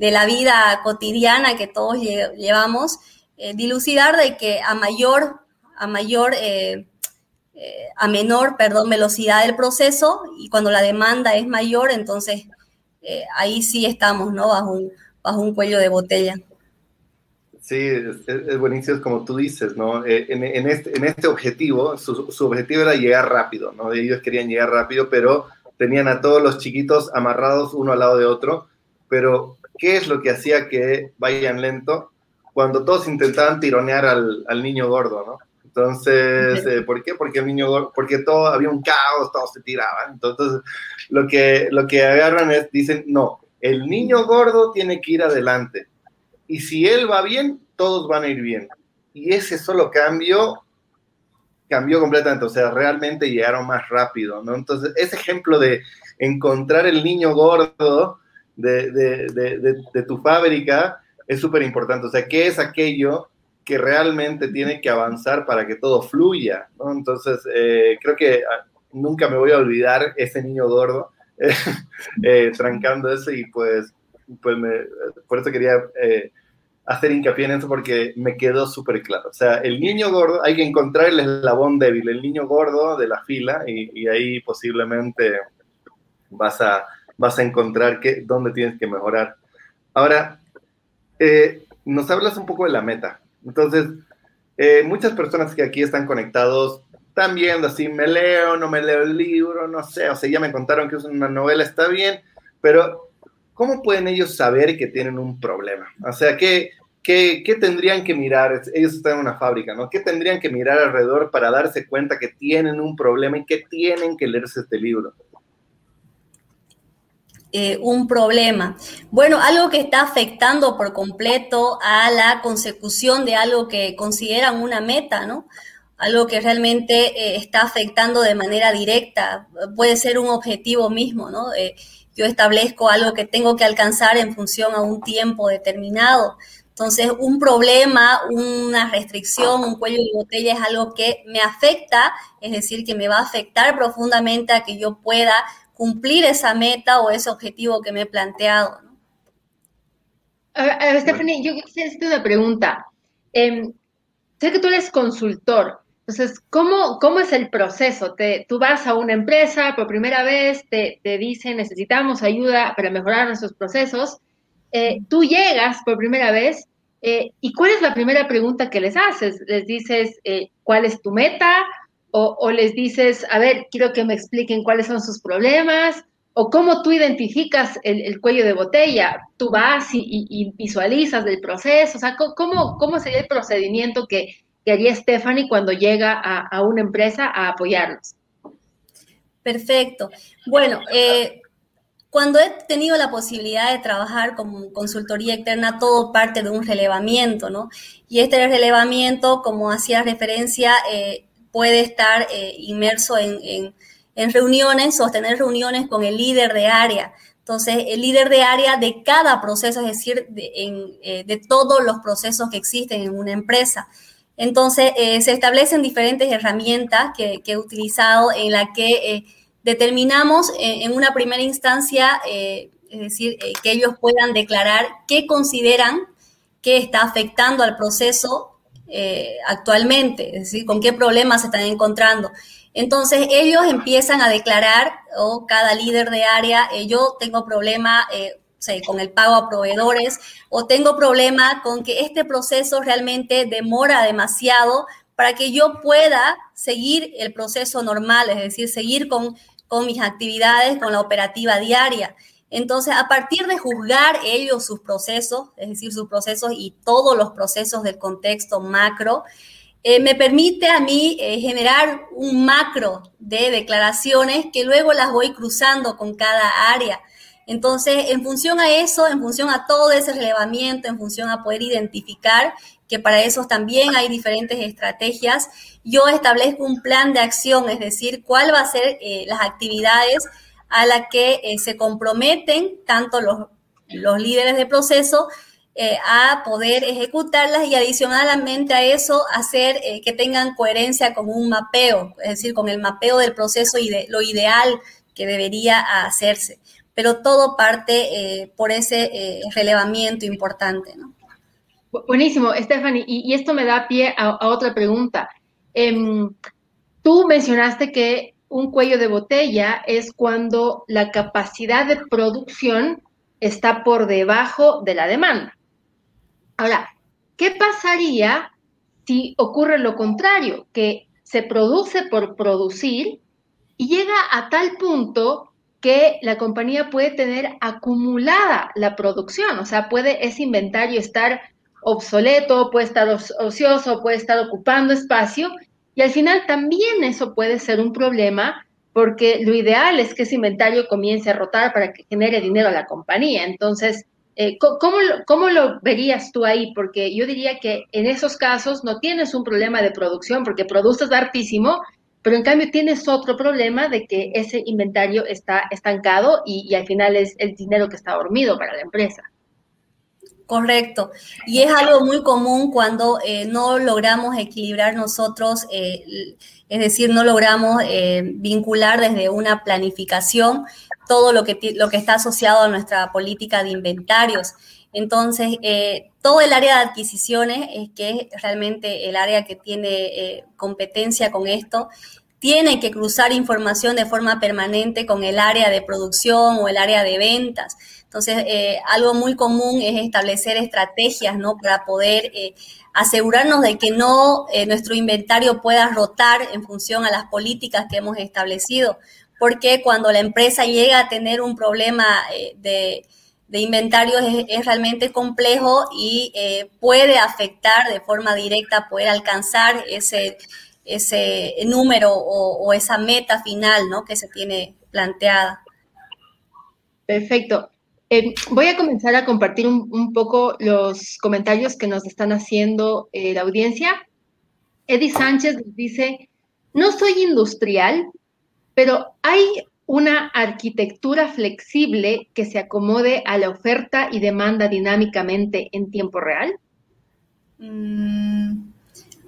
de la vida cotidiana que todos llevamos, dilucidar de que a mayor, a mayor a menor, perdón, velocidad del proceso y cuando la demanda es mayor, entonces ahí sí estamos, ¿no? Bajo un, bajo un cuello de botella. Sí, es, buenísimo, es como tú dices, ¿no? En, en, este, en este objetivo, su, su, objetivo era llegar rápido, ¿no? Ellos querían llegar rápido, pero tenían a todos los chiquitos amarrados uno al lado de otro, pero ¿qué es lo que hacía que vayan lento? Cuando todos intentaban tironear al, al niño gordo, ¿no? Entonces, eh, ¿por qué? Porque el niño gordo, porque todo había un caos, todos se tiraban. Entonces, lo que, lo que agarran es, dicen, no, el niño gordo tiene que ir adelante. Y si él va bien, todos van a ir bien. Y ese solo cambio cambió completamente, o sea, realmente llegaron más rápido, ¿no? Entonces, ese ejemplo de encontrar el niño gordo de, de, de, tu fábrica es súper importante, o sea, ¿qué es aquello que realmente tiene que avanzar para que todo fluya. Entonces, eh, creo que ah, nunca me voy a olvidar ese niño gordo eh, trancando eso y pues, pues me, por eso quería... Eh, hacer hincapié en eso porque me quedó súper claro. O sea, el niño gordo, hay que encontrar el eslabón débil, el niño gordo de la fila, y, ahí posiblemente vas a, vas a encontrar que, dónde tienes que mejorar. Ahora, eh, nos hablas un poco de la meta. Entonces, eh, muchas personas que aquí están conectados están viendo así, me leo, no me leo el libro, no sé, o sea, ya me contaron que es una novela, está bien, pero ¿cómo pueden ellos saber que tienen un problema? O sea, ¿qué, qué, qué tendrían que mirar? Ellos están en una fábrica, ¿no? ¿Qué tendrían que mirar alrededor para darse cuenta que tienen un problema y que tienen que leerse este libro? Eh, un problema. Bueno, algo que está afectando por completo a la consecución de algo que consideran una meta, ¿no? Algo que realmente eh, está afectando de manera directa, puede ser un objetivo mismo, ¿no? Eh, yo establezco algo que tengo que alcanzar en función a un tiempo determinado. Entonces, un problema, una restricción, un cuello de botella es algo que me afecta, es decir, que me va a afectar profundamente a que yo pueda cumplir esa meta o ese objetivo que me he planteado. A ver, Stephanie, yo quisiera hacerte una pregunta. Em, sé que tú eres consultor. Entonces, ¿cómo, cómo es el proceso? Te, tú vas a una empresa por primera vez, te, te dicen necesitamos ayuda para mejorar nuestros procesos. Eh, tú llegas por primera vez eh, y ¿cuál es la primera pregunta que les haces? ¿Les dices eh, cuál es tu meta? O, les dices, a ver, quiero que me expliquen cuáles son sus problemas? ¿O cómo tú identificas el, el cuello de botella? ¿Tú vas y, visualizas el proceso? O sea, ¿cómo, ¿cómo sería el procedimiento que, que haría Stephanie cuando llega a, una empresa a apoyarlos. Perfecto. Bueno, eh, cuando he tenido la posibilidad de trabajar como consultoría externa, todo parte de un relevamiento, ¿no? Y este relevamiento, como hacía referencia, eh, puede estar eh, inmerso en, reuniones, sostener reuniones con el líder de área. Entonces, el líder de área de cada proceso, es decir, de, de todos los procesos que existen en una empresa. Entonces, eh, se establecen diferentes herramientas que, he utilizado en la que eh, determinamos eh, en una primera instancia, es decir, que ellos puedan declarar qué consideran que está afectando al proceso actualmente, es decir, con qué problemas se están encontrando. Entonces ellos empiezan a declarar, o cada líder de área, yo tengo problema con el pago a proveedores o tengo problema con que este proceso realmente demora demasiado para que yo pueda seguir el proceso normal, es decir, seguir con, con mis actividades, con la operativa diaria. Entonces, a partir de juzgar ellos sus procesos, es decir, sus procesos y todos los procesos del contexto macro, eh, me permite a mí eh, generar un macro de declaraciones que luego las voy cruzando con cada área. Entonces, en función a eso, en función a todo ese relevamiento, en función a poder identificar que para eso también hay diferentes estrategias, yo establezco un plan de acción, es decir, cuál va a ser eh, las actividades a las que eh, se comprometen tanto los, los líderes de proceso eh, a poder ejecutarlas y adicionalmente a eso hacer que tengan coherencia con un mapeo, es decir, con el mapeo del proceso y de lo ideal que debería hacerse pero todo parte eh, por ese eh, relevamiento importante. Buenísimo, Stephanie, y, esto me da pie a, otra pregunta. Em, tú mencionaste que un cuello de botella es cuando la capacidad de producción está por debajo de la demanda. Ahora, ¿qué pasaría si ocurre lo contrario? Que se produce por producir y llega a tal punto que la compañía puede tener acumulada la producción, o sea, puede ese inventario estar obsoleto, puede estar ocioso, puede estar ocupando espacio y al final también eso puede ser un problema porque lo ideal es que ese inventario comience a rotar para que genere dinero a la compañía. Entonces, eh, ¿cómo, ¿cómo, lo verías tú ahí? Porque yo diría que en esos casos no tienes un problema de producción porque produces hartísimo, pero en cambio tienes otro problema de que ese inventario está estancado y, al final es el dinero que está dormido para la empresa. Correcto. Y es algo muy común cuando eh, no logramos equilibrar nosotros, eh, es decir, no logramos eh, vincular desde una planificación todo lo que, lo que está asociado a nuestra política de inventarios. Entonces, todo el área de adquisiciones, que es realmente el área que tiene competencia con esto, tiene que cruzar información de forma permanente con el área de producción o el área de ventas. Entonces, eh, algo muy común es establecer estrategias, ¿no? Para poder eh, asegurarnos de que no eh, nuestro inventario pueda rotar en función a las políticas que hemos establecido. Porque cuando la empresa llega a tener un problema de, de inventarios es, realmente complejo y puede afectar de forma directa poder alcanzar ese ese número o, esa meta final ¿no? que se tiene planteada. Perfecto. Eh, voy a comenzar a compartir un, poco los comentarios que nos están haciendo eh, la audiencia. Eddie Sánchez dice, no soy industrial, pero hay una arquitectura flexible que se acomode a la oferta y demanda dinámicamente en tiempo real. Mm,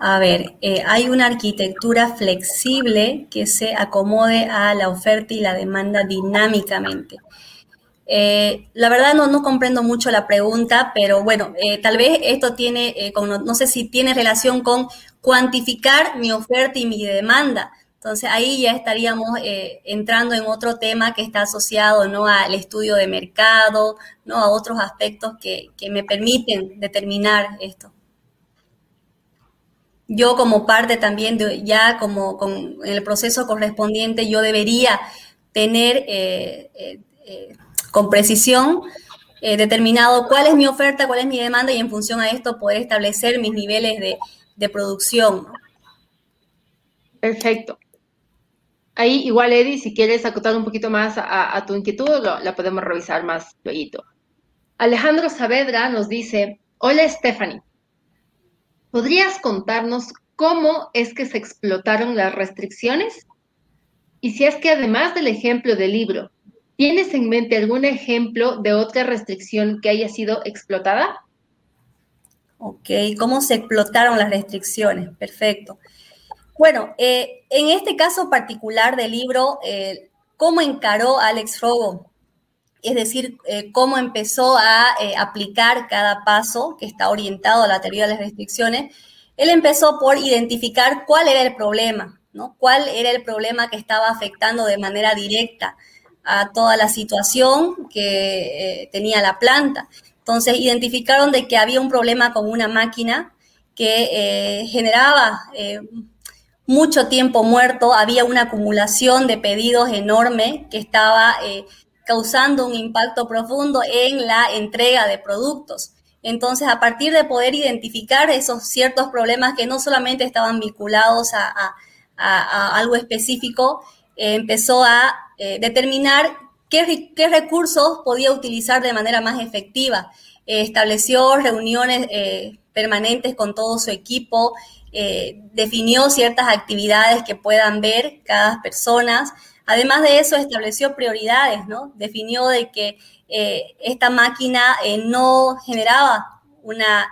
a ver, eh, hay una arquitectura flexible que se acomode a la oferta y la demanda dinámicamente. Eh, la verdad no, comprendo mucho la pregunta, pero bueno, eh, tal vez esto tiene, no sé si tiene relación con cuantificar mi oferta y mi demanda. Entonces ahí ya estaríamos entrando en otro tema que está asociado ¿no? al estudio de mercado, ¿no? a otros aspectos que, me permiten determinar esto yo como parte también de ya como con el proceso correspondiente, yo debería tener eh, eh, eh, con precisión determinado cuál es mi oferta, cuál es mi demanda y en función a esto poder establecer mis niveles de, producción. Perfecto. Ahí igual, Eddie, si quieres acotar un poquito más a, tu inquietud, la podemos revisar más luego. Alejandro Saavedra nos dice, hola Stephanie, ¿Podrías contarnos cómo es que se explotaron las restricciones? Y si es que además del ejemplo del libro, ¿tienes en mente algún ejemplo de otra restricción que haya sido explotada? Ok, ¿cómo se explotaron las restricciones? Perfecto. Bueno, eh, en este caso particular del libro, eh, ¿cómo encaró Alex Rogo es decir, eh, cómo empezó a aplicar cada paso que está orientado a la teoría de las restricciones, él empezó por identificar cuál era el problema, ¿no? Cuál era el problema que estaba afectando de manera directa a toda la situación que eh, tenía la planta. Entonces, identificaron de que había un problema con una máquina que generaba mucho tiempo muerto, había una acumulación de pedidos enorme que estaba causando un impacto profundo en la entrega de productos. Entonces, a partir de poder identificar esos ciertos problemas que no solamente estaban vinculados a, algo específico, eh, empezó a eh, determinar qué, recursos podía utilizar de manera más efectiva. Eh, estableció reuniones permanentes con todo su equipo, definió ciertas actividades que puedan ver cada persona, Además de eso, estableció prioridades, ¿no? Definió de que eh, esta máquina eh, no generaba una,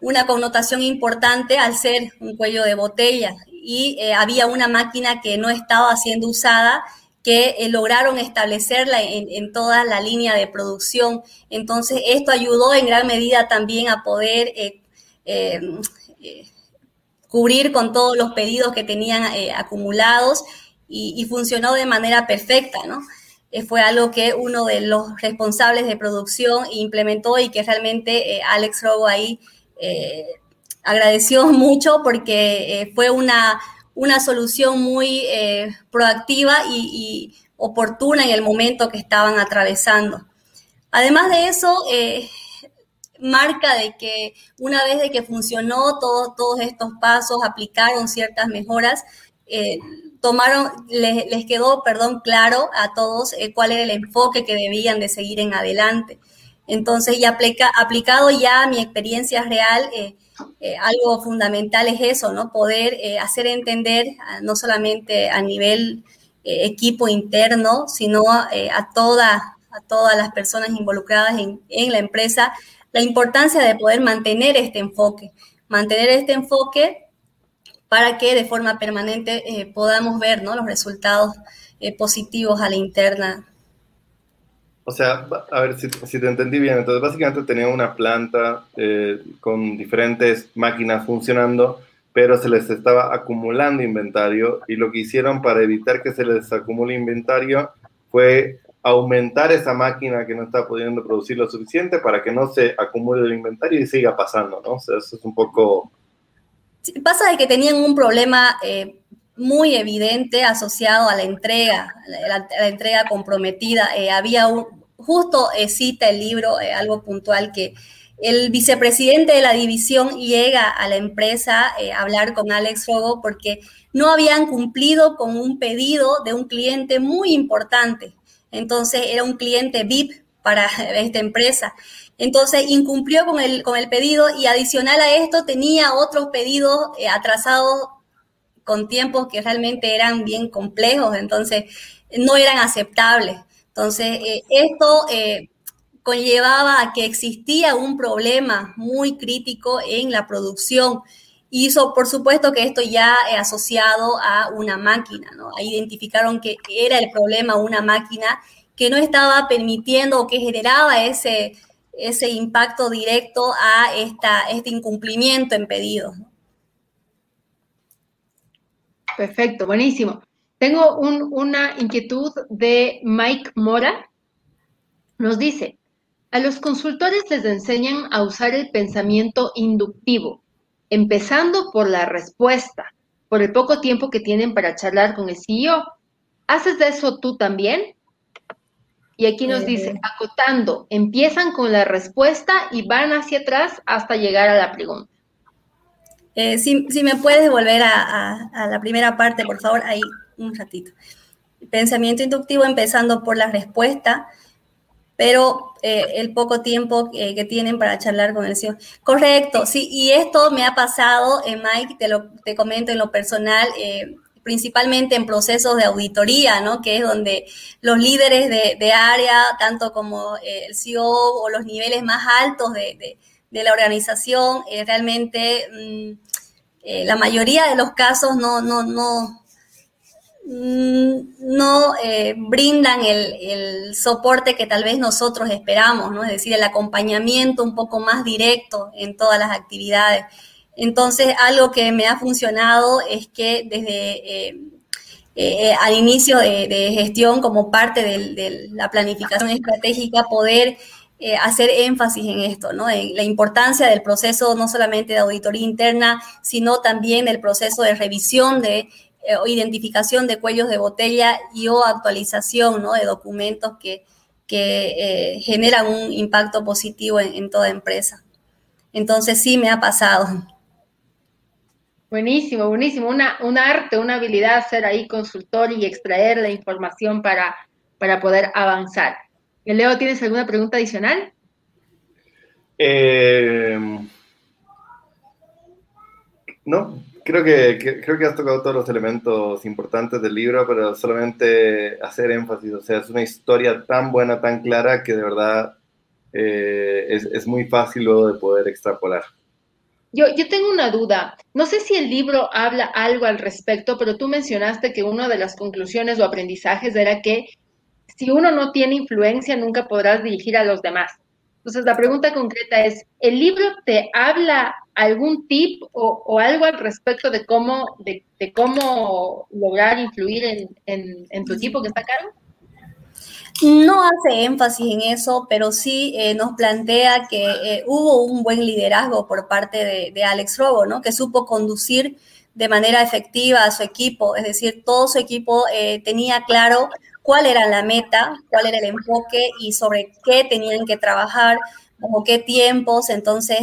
una connotación importante al ser un cuello de botella y eh, había una máquina que no estaba siendo usada que lograron establecerla en, en, toda la línea de producción. Entonces, esto ayudó en gran medida también a poder cubrir con todos los pedidos que tenían acumulados y, funcionó de manera perfecta, ¿no? fue algo que uno de los responsables de producción implementó y que realmente Alex Robo ahí agradeció mucho porque fue una, una solución muy proactiva y, oportuna en el momento que estaban atravesando. Además de eso, eh, marca de que una vez de que funcionó todos estos pasos, aplicaron ciertas mejoras, eh, tomaron, les, quedó, perdón, claro a todos eh, cuál era el enfoque que debían de seguir en adelante. Entonces, y aplica, aplicado ya mi experiencia real, algo fundamental es eso, ¿no? Poder hacer entender, no solamente a nivel equipo interno, sino a toda a todas las personas involucradas en, la empresa la importancia de poder mantener este enfoque, mantener este enfoque para que de forma permanente eh, podamos ver los resultados eh, positivos a la interna. O sea, a ver si, te entendí bien, entonces básicamente tenía una planta eh, con diferentes máquinas funcionando, pero se les estaba acumulando inventario y lo que hicieron para evitar que se les acumule inventario fue aumentar esa máquina que no está pudiendo producir lo suficiente para que no se acumule el inventario y siga pasando, ¿no? O sea, eso es un poco... pasa de que tenían un problema eh, muy evidente asociado a la entrega, la, entrega comprometida. Eh, había un, justo eh, cita el libro algo puntual que el vicepresidente de la división llega a la empresa a hablar con Alex Rogo porque no habían cumplido con un pedido de un cliente muy importante entonces era un cliente VIP para esta empresa. Entonces incumplió con el, con el pedido y adicional a esto tenía otros pedidos eh, atrasados con tiempos que realmente eran bien complejos, entonces no eran aceptables. Entonces eh, esto eh, conllevaba a que existía un problema muy crítico en la producción. Y eso, por supuesto que esto ya es asociado a una máquina, ¿no? Identificaron que era el problema una máquina que no estaba permitiendo o que generaba ese, ese impacto directo a esta, este incumplimiento en pedidos. Perfecto, buenísimo. Tengo una inquietud de Mike Mora. Nos dice, a los consultores les enseñan a usar el pensamiento inductivo empezando por la respuesta, por el poco tiempo que tienen para charlar con el CEO. ¿Haces de eso tú también? Y aquí nos dice, eh. acotando, empiezan con la respuesta y van hacia atrás hasta llegar a la pregunta. Eh, si, me puedes volver a, la primera parte, por favor, ahí un ratito. Pensamiento inductivo empezando por la respuesta, pero eh, el poco tiempo que tienen para charlar con el señor. Correcto, sí, y esto me ha pasado, eh, Mike, te lo te comento en lo personal, eh, principalmente en procesos de auditoría, ¿no? Que es donde los líderes de, área, tanto como el CEO o los niveles más altos de, la organización, realmente mm, la mayoría de los casos no, no, no, Mm, no eh, brindan el, soporte que tal vez nosotros esperamos, ¿no? Es decir, el acompañamiento un poco más directo en todas las actividades. Entonces, algo que me ha funcionado es que desde eh, eh, al inicio de, gestión, como parte de, la planificación estratégica, poder hacer énfasis en esto, ¿no? En la importancia del proceso no solamente de auditoría interna, sino también el proceso de revisión de eh, o identificación de cuellos de botella y o actualización ¿no? de documentos que, que eh, generan un impacto positivo en, toda empresa. Entonces sí me ha pasado. Buenísimo, buenísimo. Una, un arte, una habilidad ser ahí consultor y extraer la información para, para poder avanzar. Leo, ¿tienes alguna pregunta adicional? Eh, no, creo que, creo que has tocado todos los elementos importantes del libro, pero solamente hacer énfasis, o sea, es una historia tan buena, tan clara, que de verdad eh, es, es, muy fácil luego de poder extrapolar. Yo, yo tengo una duda. No sé si el libro habla algo al respecto, pero tú mencionaste que una de las conclusiones o aprendizajes era que si uno no tiene influencia, nunca podrás dirigir a los demás. Entonces, la pregunta concreta es, ¿el libro te habla algún tip o, algo al respecto de cómo, de, cómo lograr influir en, tu equipo que está a cargo? No hace énfasis en eso, pero sí eh, nos plantea que eh, hubo un buen liderazgo por parte de, Alex Robo, ¿no? Que supo conducir de manera efectiva a su equipo, es decir, todo su equipo eh, tenía claro cuál era la meta, cuál era el enfoque y sobre qué tenían que trabajar, como qué tiempos, entonces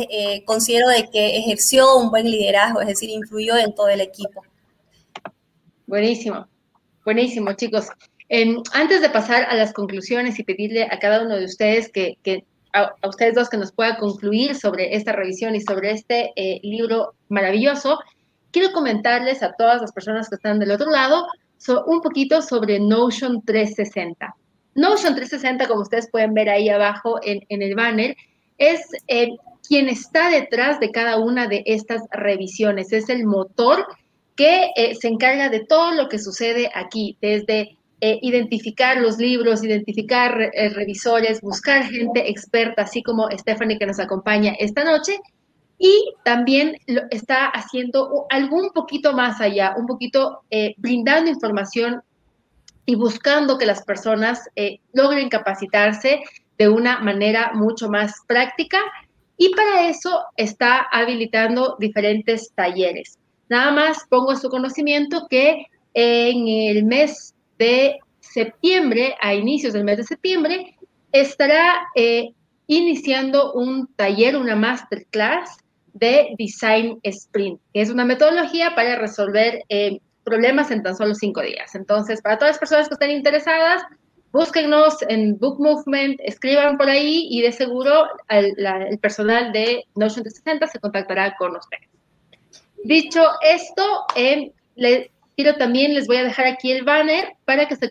considero de que ejerció un buen liderazgo, es decir, influyó en todo el equipo. Buenísimo, buenísimo, chicos antes de pasar a las conclusiones y pedirle a cada uno de ustedes que, a, ustedes dos que nos pueda concluir sobre esta revisión y sobre este eh, libro maravilloso, quiero comentarles a todas las personas que están del otro lado un poquito sobre Notion 360. Notion 360, como ustedes pueden ver ahí abajo en, el banner, es eh, quien está detrás de cada una de estas revisiones. Es el motor que eh, se encarga de todo lo que sucede aquí, desde eh, identificar los libros, identificar revisores, buscar gente experta, así como Stephanie que nos acompaña esta noche. Y también está haciendo algo un poquito más allá, un poquito eh, brindando información y buscando que las personas logren capacitarse de una manera mucho más práctica. Y para eso está habilitando diferentes talleres. Nada más pongo a su conocimiento que en el mes de septiembre, a inicios del mes de septiembre, estará eh, iniciando un taller, una masterclass de Design Sprint, que es una metodología para resolver eh, problemas en tan solo cinco días. Entonces, para todas las personas que estén interesadas, búsquenos en Book Movement, escriban por ahí y de seguro el personal de Notion 360 se contactará con ustedes. Dicho esto, eh, pero también les voy a dejar aquí el banner para que se,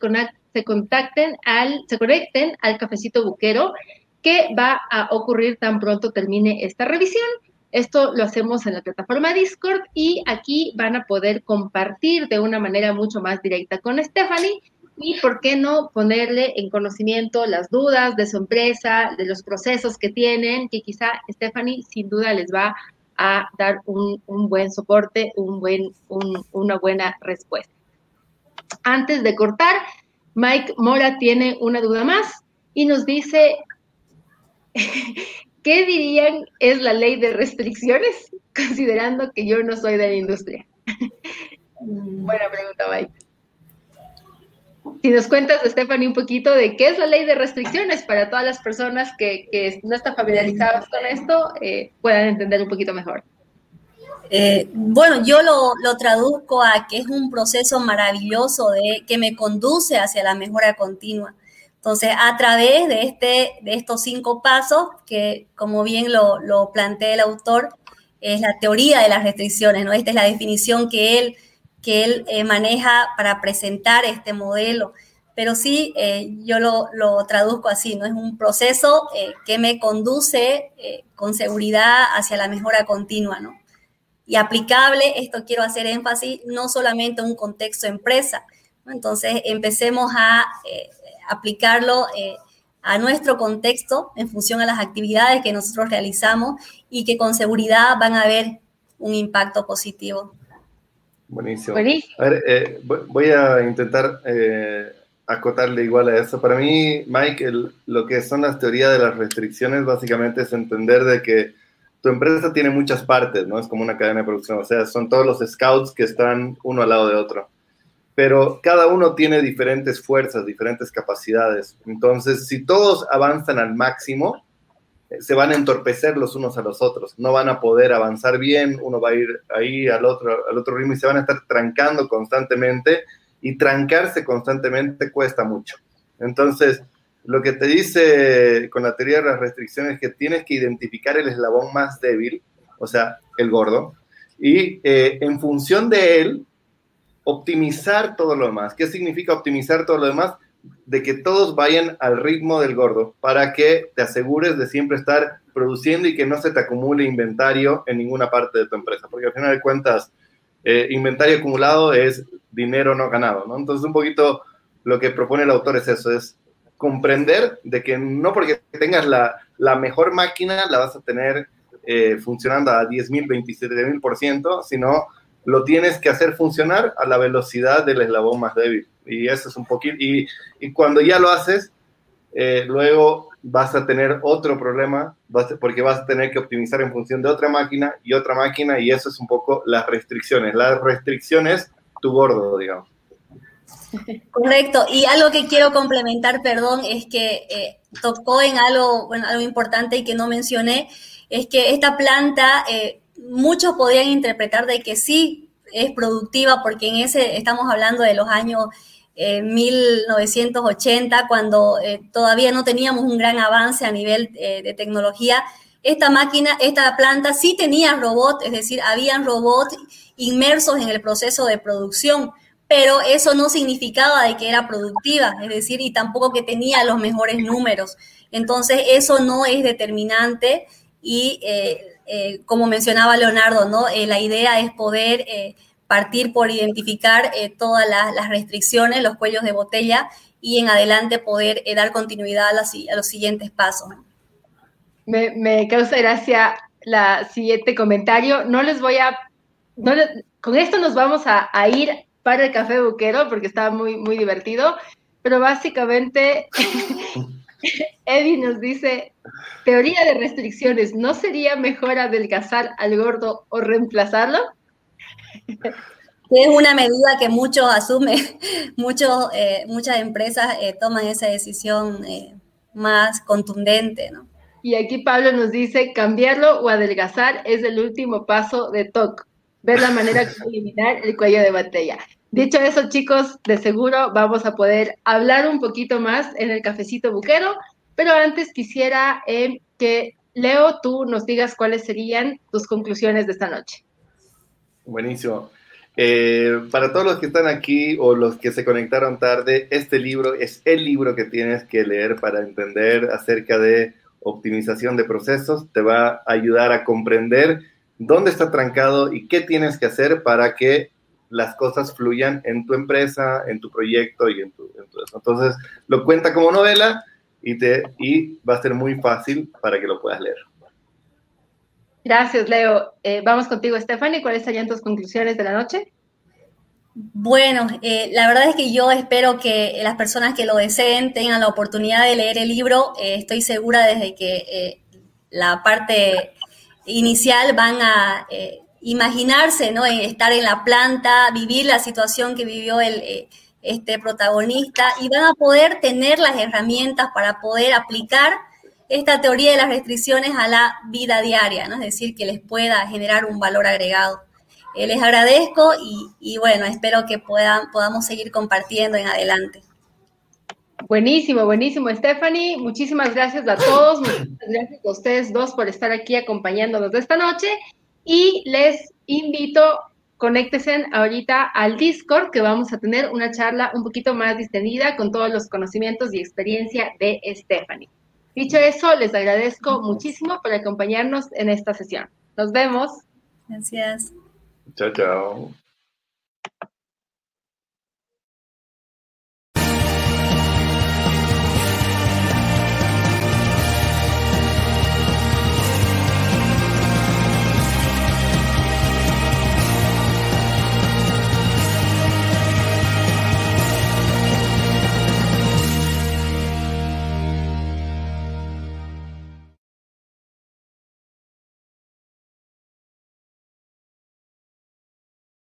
se contacten al, se conecten al cafecito buquero que va a ocurrir tan pronto termine esta revisión. Esto lo hacemos en la plataforma Discord y aquí van a poder compartir de una manera mucho más directa con Stephanie y por qué no ponerle en conocimiento las dudas de su empresa, de los procesos que tienen, que quizá Stephanie sin duda les va a dar un, buen soporte, un buen, una buena respuesta. Antes de cortar, Mike Mora tiene una duda más y nos dice, ¿qué dirían es la ley de restricciones, considerando que yo no soy de la industria? Buena pregunta, Mike. Si nos cuentas, Stephanie, un poquito de qué es la ley de restricciones para todas las personas que, no están familiarizadas con esto, eh, puedan entender un poquito mejor. Eh, bueno, yo lo, traduzco a que es un proceso maravilloso de, que me conduce hacia la mejora continua. Entonces, a través de, este, de estos cinco pasos, que como bien lo, lo plantea el autor, es la teoría de las restricciones, ¿no? Esta es la definición que él que él eh, maneja para presentar este modelo. Pero sí, eh, yo lo, traduzco así, ¿no? Es un proceso eh, que me conduce con seguridad hacia la mejora continua, ¿no? Y aplicable, esto quiero hacer énfasis, no solamente en un contexto empresa, Entonces, empecemos a aplicarlo a nuestro contexto en función a las actividades que nosotros realizamos y que con seguridad van a haber un impacto positivo. Buenísimo. A ver, eh, voy a intentar eh, acotarle igual a eso. Para mí, Mike, lo que son las teorías de las restricciones básicamente es entender de que tu empresa tiene muchas partes, ¿no? Es como una cadena de producción, o sea, son todos los scouts que están uno al lado de otro. Pero cada uno tiene diferentes fuerzas, diferentes capacidades. Entonces, si todos avanzan al máximo, se van a entorpecer los unos a los otros, no van a poder avanzar bien, uno va a ir ahí al otro, al otro ritmo y se van a estar trancando constantemente y trancarse constantemente cuesta mucho. Entonces, lo que te dice con la teoría de las restricciones es que tienes que identificar el eslabón más débil, o sea, el gordo, y eh, en función de él, optimizar todo lo demás. ¿Qué significa optimizar todo lo demás? de que todos vayan al ritmo del gordo para que te asegures de siempre estar produciendo y que no se te acumule inventario en ninguna parte de tu empresa, porque al final de cuentas, eh, inventario acumulado es dinero no ganado, ¿no? Entonces, un poquito lo que propone el autor es eso, es comprender de que no porque tengas la, mejor máquina la vas a tener eh, funcionando a 10.000, 27.000%, sino lo tienes que hacer funcionar a la velocidad del eslabón más débil. Y eso es un poquito, y, y cuando ya lo haces, eh, luego vas a tener otro problema, porque vas a tener que optimizar en función de otra máquina y otra máquina, y eso es un poco las restricciones. Las restricciones, tu gordo, digamos. Correcto. Y algo que quiero complementar, perdón, es que eh, tocó en algo, bueno, algo importante y que no mencioné, es que esta planta, eh, muchos podrían interpretar de que sí es productiva, porque en ese estamos hablando de los años 1980, cuando eh, todavía no teníamos un gran avance a nivel eh, de tecnología. Esta máquina, esta planta sí tenía robots, es decir, habían robots inmersos en el proceso de producción, pero eso no significaba de que era productiva, es decir, y tampoco que tenía los mejores números. Entonces, eso no es determinante y, eh, como mencionaba Leonardo, ¿no? la idea es poder partir por identificar eh, todas las, restricciones, los cuellos de botella y en adelante poder eh, dar continuidad a, los siguientes pasos. Me, causa gracia la siguiente comentario. No les voy a... con esto nos vamos a, ir para el café buquero porque está muy, muy divertido, pero básicamente Eddie nos dice, teoría de restricciones, ¿no sería mejor adelgazar al gordo o reemplazarlo? Es una medida que muchos asumen, muchos, eh, muchas empresas eh, toman esa decisión eh, más contundente, ¿no? Y aquí Pablo nos dice, cambiarlo o adelgazar es el último paso de TOC, ver la manera de eliminar el cuello de botella. Dicho eso, chicos, de seguro vamos a poder hablar un poquito más en el cafecito buquero, pero antes quisiera que Leo, tú nos digas cuáles serían tus conclusiones de esta noche. Buenísimo. Eh, para todos los que están aquí o los que se conectaron tarde, este libro es el libro que tienes que leer para entender acerca de optimización de procesos. Te va a ayudar a comprender dónde está trancado y qué tienes que hacer para que las cosas fluyan en tu empresa, en tu proyecto y en, tu, eso. Entonces, lo cuenta como novela y, te, y va a ser muy fácil para que lo puedas leer. Gracias, Leo. Eh, vamos contigo, Stephanie. ¿Cuáles serían tus conclusiones de la noche? Bueno, eh, la verdad es que yo espero que las personas que lo deseen tengan la oportunidad de leer el libro. Eh, estoy segura desde que la parte inicial van a imaginarse, ¿no? Estar en la planta, vivir la situación que vivió el, este protagonista y van a poder tener las herramientas para poder aplicar esta teoría de las restricciones a la vida diaria, ¿no? es decir, que les pueda generar un valor agregado. Eh, les agradezco y, bueno, espero que puedan, podamos seguir compartiendo en adelante. Buenísimo, buenísimo, Stephanie. Muchísimas gracias a todos, muchas gracias a ustedes dos por estar aquí acompañándonos esta noche y les invito, conéctense ahorita al Discord que vamos a tener una charla un poquito más distendida con todos los conocimientos y experiencia de Stephanie. Dicho eso, les agradezco muchísimo por acompañarnos en esta sesión. Nos vemos. Gracias. Chao, chao.